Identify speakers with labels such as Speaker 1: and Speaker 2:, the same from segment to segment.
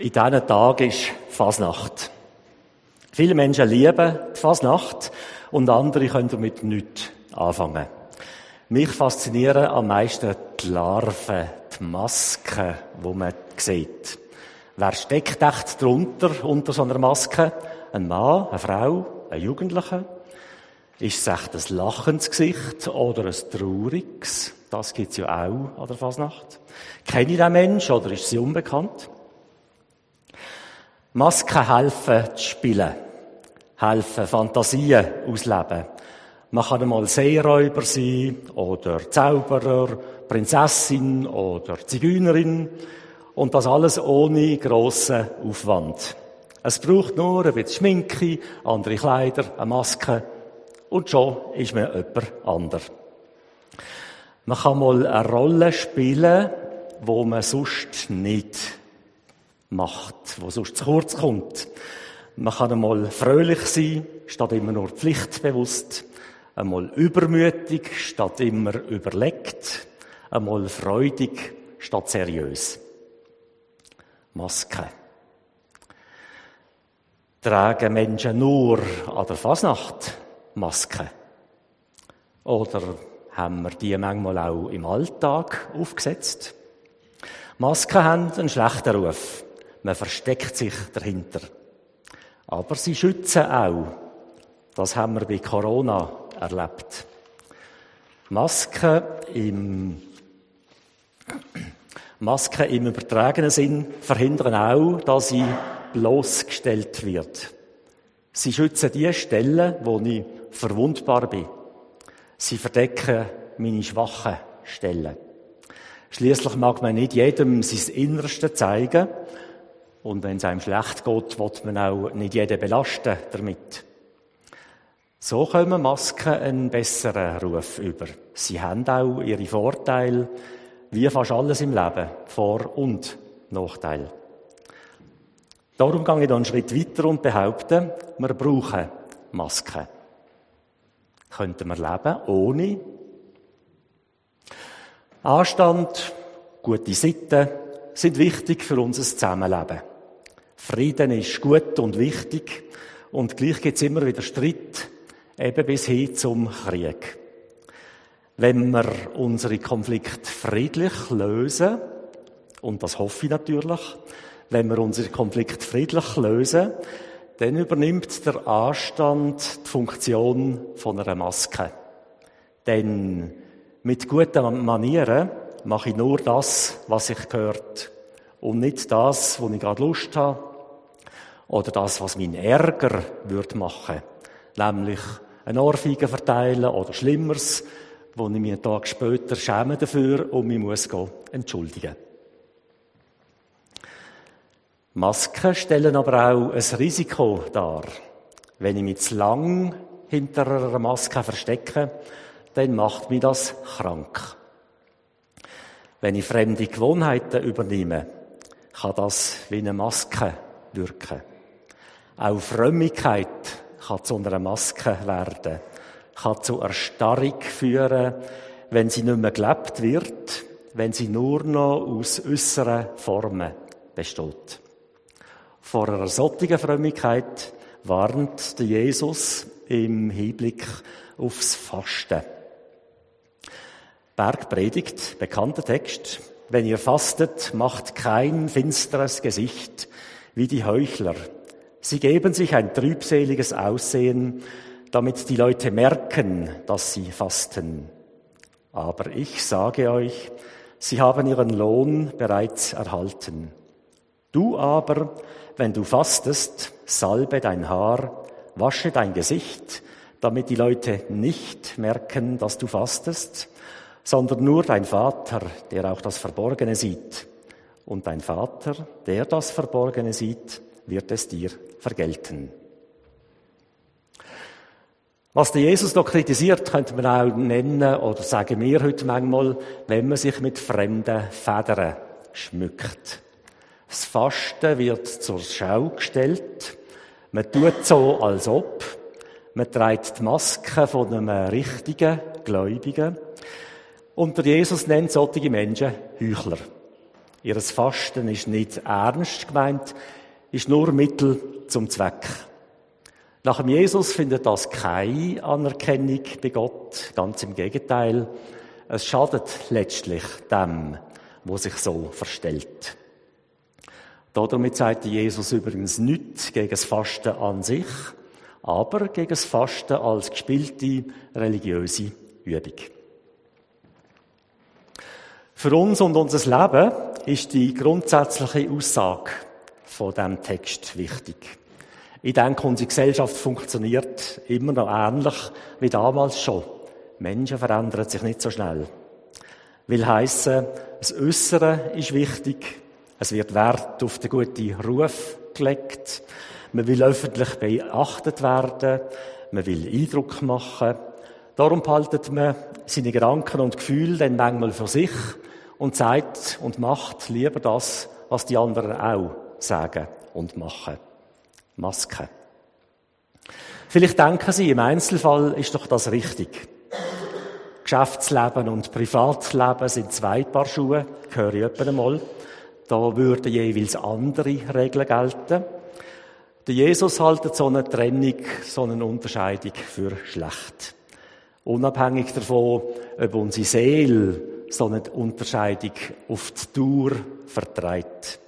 Speaker 1: In diesen Tagen ist Fasnacht. Viele Menschen lieben die Fasnacht und andere können damit nichts anfangen. Mich faszinieren am meisten die Larven, die Masken, die man sieht. Wer steckt echt drunter, unter so einer Maske? Ein Mann, eine Frau, ein Jugendlicher? Ist es echt ein lachendes Gesicht oder ein trauriges? Das gibt's ja auch an der Fasnacht. Kenne ich den Mensch oder ist sie unbekannt? Masken helfen zu spielen, helfen Fantasien ausleben. Man kann einmal Seeräuber sein oder Zauberer, Prinzessin oder Zigeunerin und das alles ohne grossen Aufwand. Es braucht nur ein bisschen Schminke, andere Kleider, eine Maske und schon ist man jemand anderes. Man kann mal eine Rolle spielen, wo man sonst nicht macht, wo sonst zu kurz kommt. Man kann einmal fröhlich sein, statt immer nur pflichtbewusst, einmal übermütig, statt immer überlegt, einmal freudig, statt seriös. Maske. Tragen Menschen nur an der Fasnacht Maske? Oder haben wir die manchmal auch im Alltag aufgesetzt? Masken haben einen schlechten Ruf. Man versteckt sich dahinter. Aber sie schützen auch. Das haben wir bei Corona erlebt. Masken im, Masken im übertragenen Sinn verhindern auch, dass sie bloßgestellt wird. Sie schützen die Stellen, wo ich verwundbar bin. Sie verdecken meine schwachen Stellen. Schließlich mag man nicht jedem sein Innerste zeigen. Und wenn es einem schlecht geht, wird man auch nicht jeden belasten damit. So kommen Masken einen besseren Ruf über. Sie haben auch ihre Vorteile, wie fast alles im Leben, Vor- und Nachteil. Darum gehe ich dann einen Schritt weiter und behaupte, wir brauchen Masken. Könnten wir leben ohne Anstand, gute Sitten sind wichtig für unser Zusammenleben. Frieden ist gut und wichtig und gleich gibt es immer wieder Streit, eben bis hin zum Krieg. Wenn wir unsere Konflikte friedlich lösen, und das hoffe ich natürlich, wenn wir unsere Konflikte friedlich lösen, dann übernimmt der Anstand die Funktion von einer Maske. Denn mit guten Manieren mache ich nur das, was ich gehört. Und nicht das, wo ich gerade Lust habe. Oder das, was mein Ärger würde machen. Nämlich eine Ohrfeige verteilen oder Schlimmeres, wo ich mich einen Tag später schäme dafür und mich muss entschuldigen. Masken stellen aber auch ein Risiko dar. Wenn ich mich zu lang hinter einer Maske verstecke, dann macht mich das krank. Wenn ich fremde Gewohnheiten übernehme, kann das wie eine Maske wirken. Auch Frömmigkeit kann zu einer Maske werden, kann zu Erstarrung führen, wenn sie nicht mehr gelebt wird, wenn sie nur noch aus äußeren Formen besteht. Vor einer solchen Frömmigkeit warnt Jesus im Hinblick aufs Fasten. Bergpredigt, bekannter Text. Wenn ihr fastet, macht kein finsteres Gesicht wie die Heuchler. Sie geben sich ein trübseliges Aussehen, damit die Leute merken, dass sie fasten. Aber ich sage euch, sie haben ihren Lohn bereits erhalten. Du aber, wenn du fastest, salbe dein Haar, wasche dein Gesicht, damit die Leute nicht merken, dass du fastest, sondern nur dein Vater, der auch das Verborgene sieht. Und dein Vater, der das Verborgene sieht, wird es dir vergelten. Was der Jesus da kritisiert, könnte man auch nennen, oder sagen wir heute manchmal, wenn man sich mit fremden Federn schmückt. Das Fasten wird zur Schau gestellt. Man tut so, als ob. Man trägt die Maske von einem richtigen Gläubigen. Und der Jesus nennt solche Menschen Heuchler. Ihres Fasten ist nicht ernst gemeint, ist nur Mittel zum Zweck. Nach dem Jesus findet das keine Anerkennung bei Gott, ganz im Gegenteil. Es schadet letztlich dem, wo sich so verstellt. Damit sagt Jesus übrigens nichts gegen das Fasten an sich, aber gegen das Fasten als gespielte religiöse Übung. Für uns und unser Leben ist die grundsätzliche Aussage von diesem Text wichtig. Ich denke, unsere Gesellschaft funktioniert immer noch ähnlich wie damals schon. Menschen verändern sich nicht so schnell. Will heißen, das Äußere ist wichtig. Es wird Wert auf den guten Ruf gelegt. Man will öffentlich beachtet werden. Man will Eindruck machen. Darum behaltet man seine Gedanken und Gefühle dann manchmal für sich und sagt und macht lieber das, was die anderen auch sagen und machen. Maske. Vielleicht denken Sie, im Einzelfall ist doch das richtig. Geschäftsleben und Privatleben sind zwei Paar Schuhe, höre ich etwa einmal. Da würden jeweils andere Regeln gelten. Der Jesus hält so eine Trennung, so eine Unterscheidung für schlecht. Unabhängig davon, ob unsere Seele so eine Unterscheidung auf die Tour vertreibt.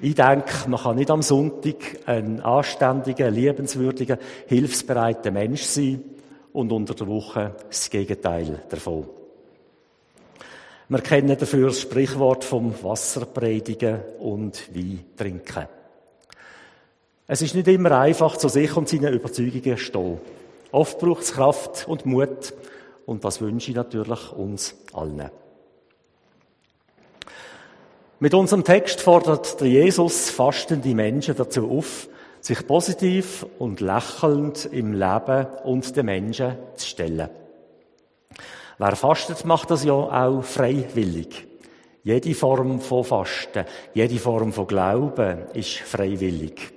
Speaker 1: Ich denke, man kann nicht am Sonntag ein anständiger, liebenswürdiger, hilfsbereiter Mensch sein und unter der Woche das Gegenteil davon. Wir kennen dafür das Sprichwort vom Wasser predigen und Wein trinken. Es ist nicht immer einfach, zu sich und seinen Überzeugungen stehen. Oft braucht es Kraft und Mut, und das wünsche ich natürlich uns allen. Mit unserem Text fordert der Jesus fastende Menschen dazu auf, sich positiv und lächelnd im Leben und den Menschen zu stellen. Wer fastet, macht das ja auch freiwillig. Jede Form von Fasten, jede Form von Glauben ist freiwillig.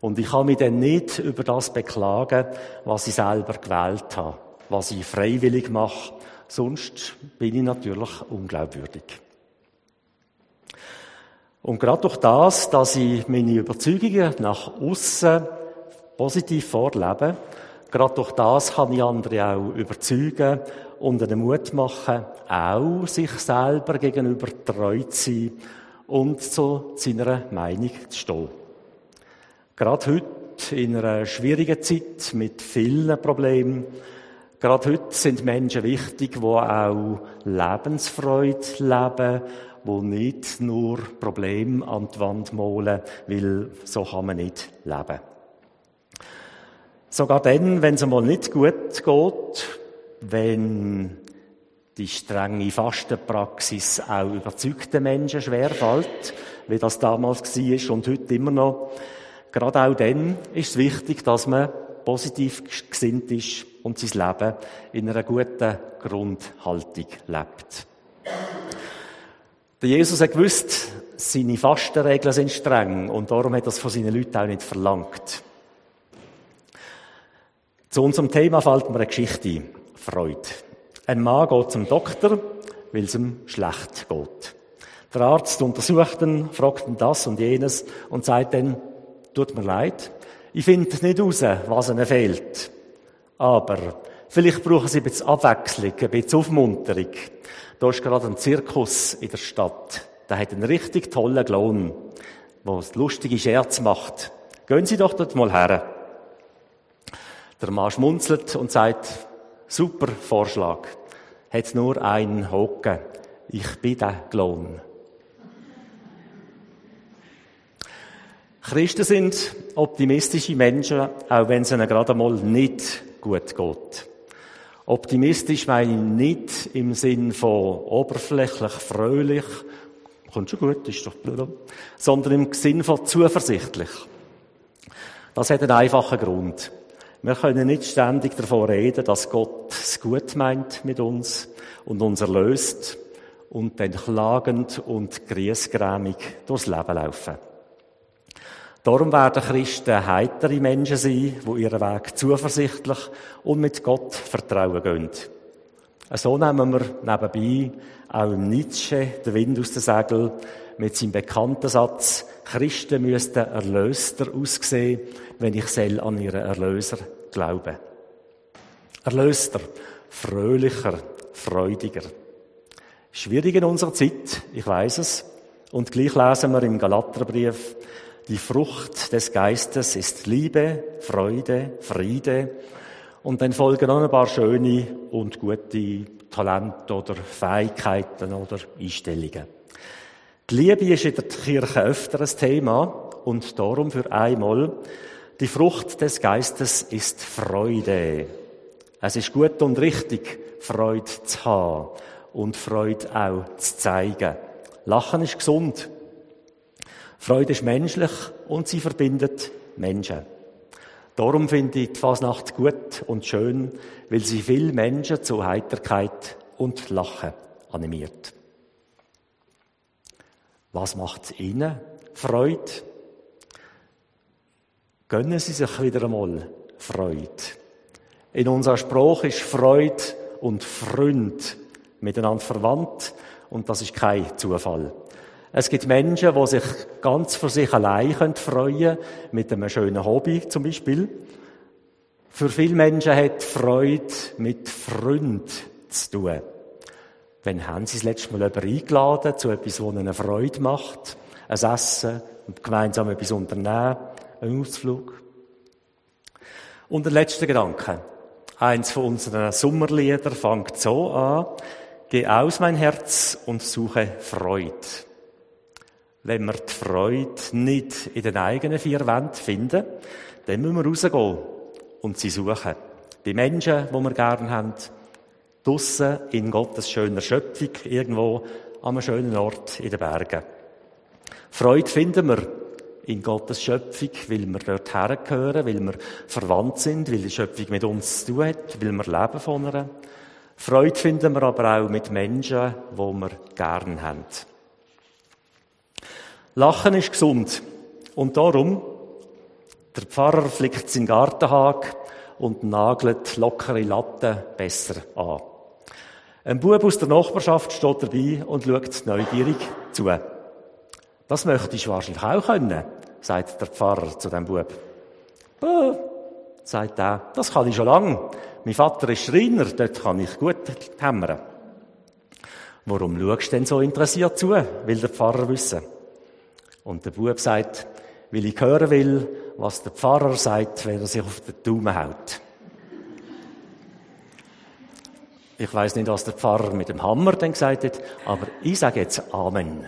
Speaker 1: Und ich kann mich dann nicht über das beklagen, was ich selber gewählt habe was ich freiwillig mache. Sonst bin ich natürlich unglaubwürdig. Und gerade durch das, dass ich meine Überzeugungen nach außen positiv vorlebe, gerade durch das kann ich andere auch überzeugen und einen Mut machen, auch sich selber gegenüber treu zu sein und zu seiner Meinung zu stehen. Gerade heute, in einer schwierigen Zeit mit vielen Problemen, Gerade heute sind Menschen wichtig, die auch Lebensfreude leben, die nicht nur Probleme an die Wand malen, weil so kann man nicht leben. Sogar dann, wenn es einmal nicht gut geht, wenn die strenge Fastenpraxis auch überzeugten Menschen schwerfällt, wie das damals war und heute immer noch, gerade auch dann ist es wichtig, dass man positiv gesinnt ist und sein Leben in einer guten Grundhaltung lebt. Der Jesus hat gewusst, seine Fastenregeln sind streng und darum hat er das von seinen Leuten auch nicht verlangt. Zu unserem Thema fällt mir eine Geschichte. Freude. Ein Mann geht zum Doktor, weil es ihm schlecht geht. Der Arzt untersucht ihn, fragt ihn das und jenes und sagt dann, tut mir leid, ich finde nicht raus, was ihnen fehlt. Aber vielleicht brauchen sie ein bisschen Abwechslung, ein bisschen Aufmunterung. Da ist gerade ein Zirkus in der Stadt. Der hat einen richtig tollen Lohn, der lustige Scherz macht. Gehen Sie doch dort mal her. Der Mann schmunzelt und sagt, super Vorschlag. Hat nur einen Hocken. Ich bin der Lohn. Christen sind optimistische Menschen, auch wenn es ihnen gerade einmal nicht gut geht. Optimistisch meine ich nicht im Sinn von oberflächlich, fröhlich, kommt schon gut, ist doch blöd, sondern im Sinn von zuversichtlich. Das hat einen einfachen Grund. Wir können nicht ständig davon reden, dass Gott es gut meint mit uns und uns erlöst und dann klagend und griesgrämig durchs Leben laufen. Darum werden Christen heitere Menschen sein, die ihren Weg zuversichtlich und mit Gott vertrauen gehen. So nehmen wir nebenbei auch im Nietzsche den Wind aus den Segeln, mit seinem bekannten Satz, Christen müssten erlöster aussehen, wenn ich soll an ihren Erlöser glaube. Erlöster, fröhlicher, freudiger. Schwierig in unserer Zeit, ich weiß es. Und gleich lesen wir im Galaterbrief, die Frucht des Geistes ist Liebe, Freude, Friede. Und dann folgen noch ein paar schöne und gute Talente oder Fähigkeiten oder Einstellungen. Die Liebe ist in der Kirche öfter ein Thema und darum für einmal die Frucht des Geistes ist Freude. Es ist gut und richtig, Freude zu haben und Freude auch zu zeigen. Lachen ist gesund. Freude ist menschlich und sie verbindet Menschen. Darum finde ich die Fasnacht gut und schön, weil sie viele Menschen zu Heiterkeit und Lachen animiert. Was macht Ihnen Freude? Gönnen Sie sich wieder einmal Freude. In unserer Spruch ist Freude und Freund miteinander verwandt und das ist kein Zufall. Es gibt Menschen, die sich ganz für sich allein freuen können, mit einem schönen Hobby zum Beispiel. Für viele Menschen hat Freude mit Freund zu tun. Wann haben Sie das letzte Mal jemanden eingeladen zu etwas, das Ihnen Freude macht? Ein Essen und gemeinsam etwas unternehmen, ein Ausflug. Und der letzte Gedanke. Eins von unseren Sommerliedern fängt so an. Geh aus mein Herz und suche Freude. Wenn wir die Freude nicht in den eigenen vier Wänden finden, dann müssen wir rausgehen und sie suchen. Bei Menschen, die wir gerne haben, draussen in Gottes schöner Schöpfung, irgendwo an einem schönen Ort in den Bergen. Freude finden wir in Gottes Schöpfung, weil wir dort hergehören, weil wir verwandt sind, weil die Schöpfung mit uns zu tun hat, weil wir leben von ihr. Freude finden wir aber auch mit Menschen, die wir gern haben. Lachen ist gesund. Und darum, der Pfarrer flickt seinen Gartenhag und nagelt lockere Latten besser an. Ein Bub aus der Nachbarschaft steht dabei und schaut neugierig zu. Das möchte ich wahrscheinlich auch können, sagt der Pfarrer zu dem Bub. Buh, sagt er, das kann ich schon lange. Mein Vater ist Schreiner, dort kann ich gut hämmern. Warum schaust du denn so interessiert zu? Will der Pfarrer wissen. Und der Bub sagt, weil ich hören will, was der Pfarrer sagt, wenn er sich auf den Daumen haut. Ich weiß nicht, was der Pfarrer mit dem Hammer dann gesagt hat, aber ich sage jetzt Amen.